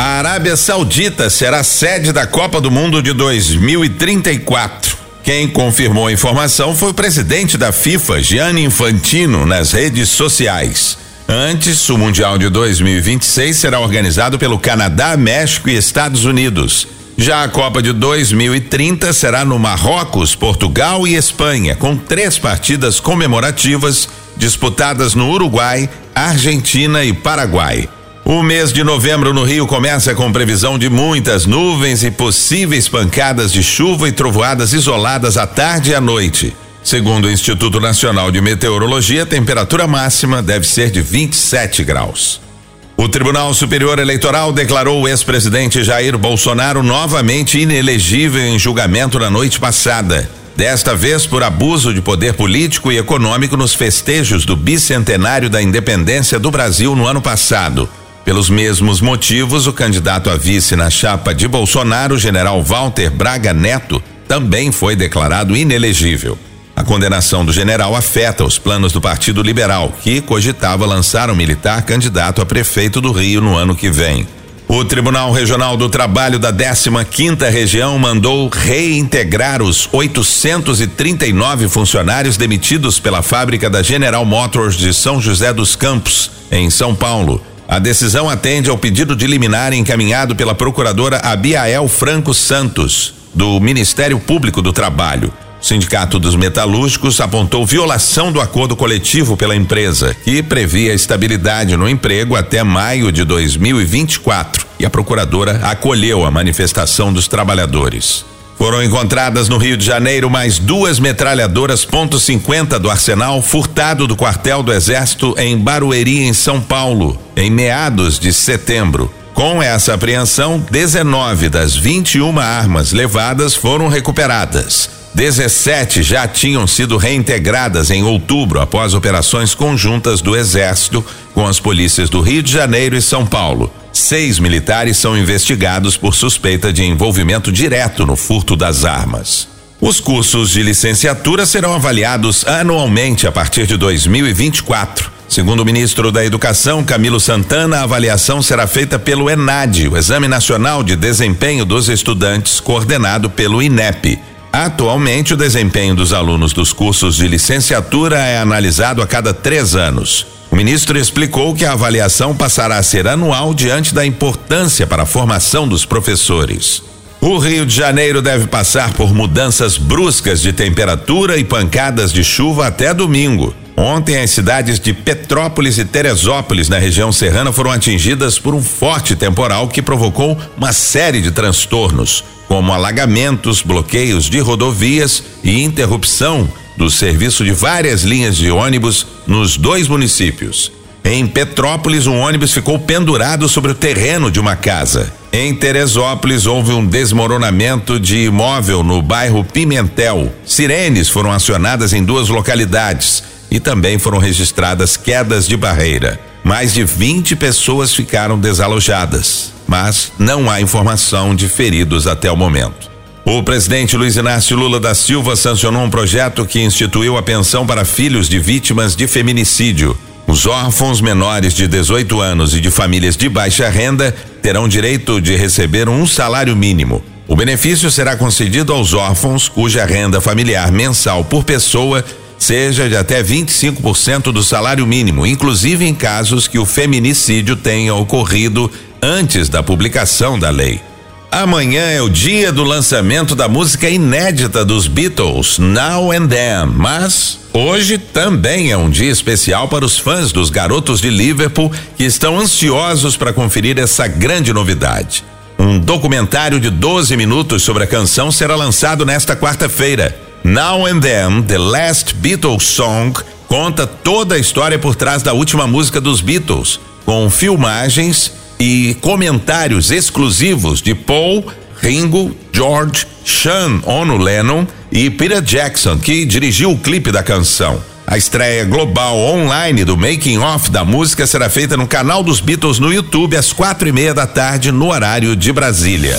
A Arábia Saudita será sede da Copa do Mundo de 2034. Quem confirmou a informação foi o presidente da FIFA, Gianni Infantino, nas redes sociais. Antes, o Mundial de 2026 será organizado pelo Canadá, México e Estados Unidos. Já a Copa de 2030 será no Marrocos, Portugal e Espanha, com três partidas comemorativas disputadas no Uruguai, Argentina e Paraguai. O mês de novembro no Rio começa com previsão de muitas nuvens e possíveis pancadas de chuva e trovoadas isoladas à tarde e à noite. Segundo o Instituto Nacional de Meteorologia, a temperatura máxima deve ser de 27 graus. O Tribunal Superior Eleitoral declarou o ex-presidente Jair Bolsonaro novamente inelegível em julgamento na noite passada. Desta vez por abuso de poder político e econômico nos festejos do bicentenário da independência do Brasil no ano passado. Pelos mesmos motivos, o candidato a vice na chapa de Bolsonaro, general Walter Braga Neto, também foi declarado inelegível. A condenação do general afeta os planos do Partido Liberal, que cogitava lançar um militar candidato a prefeito do Rio no ano que vem. O Tribunal Regional do Trabalho da 15 quinta região mandou reintegrar os 839 funcionários demitidos pela fábrica da General Motors de São José dos Campos, em São Paulo. A decisão atende ao pedido de liminar encaminhado pela procuradora Abiael Franco Santos, do Ministério Público do Trabalho. O Sindicato dos Metalúrgicos apontou violação do acordo coletivo pela empresa, que previa estabilidade no emprego até maio de 2024, e a procuradora acolheu a manifestação dos trabalhadores. Foram encontradas no Rio de Janeiro mais duas metralhadoras ponto .50 do arsenal furtado do quartel do Exército em Barueri, em São Paulo, em meados de setembro. Com essa apreensão, 19 das 21 armas levadas foram recuperadas. 17 já tinham sido reintegradas em outubro após operações conjuntas do Exército com as polícias do Rio de Janeiro e São Paulo. Seis militares são investigados por suspeita de envolvimento direto no furto das armas. Os cursos de licenciatura serão avaliados anualmente a partir de 2024. Segundo o ministro da Educação, Camilo Santana, a avaliação será feita pelo ENAD, o Exame Nacional de Desempenho dos Estudantes, coordenado pelo INEP. Atualmente, o desempenho dos alunos dos cursos de licenciatura é analisado a cada três anos. O ministro explicou que a avaliação passará a ser anual diante da importância para a formação dos professores. O Rio de Janeiro deve passar por mudanças bruscas de temperatura e pancadas de chuva até domingo. Ontem, as cidades de Petrópolis e Teresópolis, na região serrana, foram atingidas por um forte temporal que provocou uma série de transtornos, como alagamentos, bloqueios de rodovias e interrupção do serviço de várias linhas de ônibus nos dois municípios. Em Petrópolis, um ônibus ficou pendurado sobre o terreno de uma casa. Em Teresópolis, houve um desmoronamento de imóvel no bairro Pimentel. Sirenes foram acionadas em duas localidades e também foram registradas quedas de barreira. Mais de 20 pessoas ficaram desalojadas, mas não há informação de feridos até o momento. O presidente Luiz Inácio Lula da Silva sancionou um projeto que instituiu a pensão para filhos de vítimas de feminicídio. Os órfãos menores de 18 anos e de famílias de baixa renda terão direito de receber um salário mínimo. O benefício será concedido aos órfãos cuja renda familiar mensal por pessoa seja de até 25% do salário mínimo, inclusive em casos que o feminicídio tenha ocorrido antes da publicação da lei. Amanhã é o dia do lançamento da música inédita dos Beatles, Now and Then, mas hoje também é um dia especial para os fãs dos garotos de Liverpool que estão ansiosos para conferir essa grande novidade. Um documentário de 12 minutos sobre a canção será lançado nesta quarta-feira. Now and Then, The Last Beatles Song, conta toda a história por trás da última música dos Beatles, com filmagens e comentários exclusivos de Paul, Ringo, George, Sean Ono Lennon e Peter Jackson, que dirigiu o clipe da canção. A estreia global online do Making Off da música será feita no canal dos Beatles no YouTube às quatro e meia da tarde, no horário de Brasília.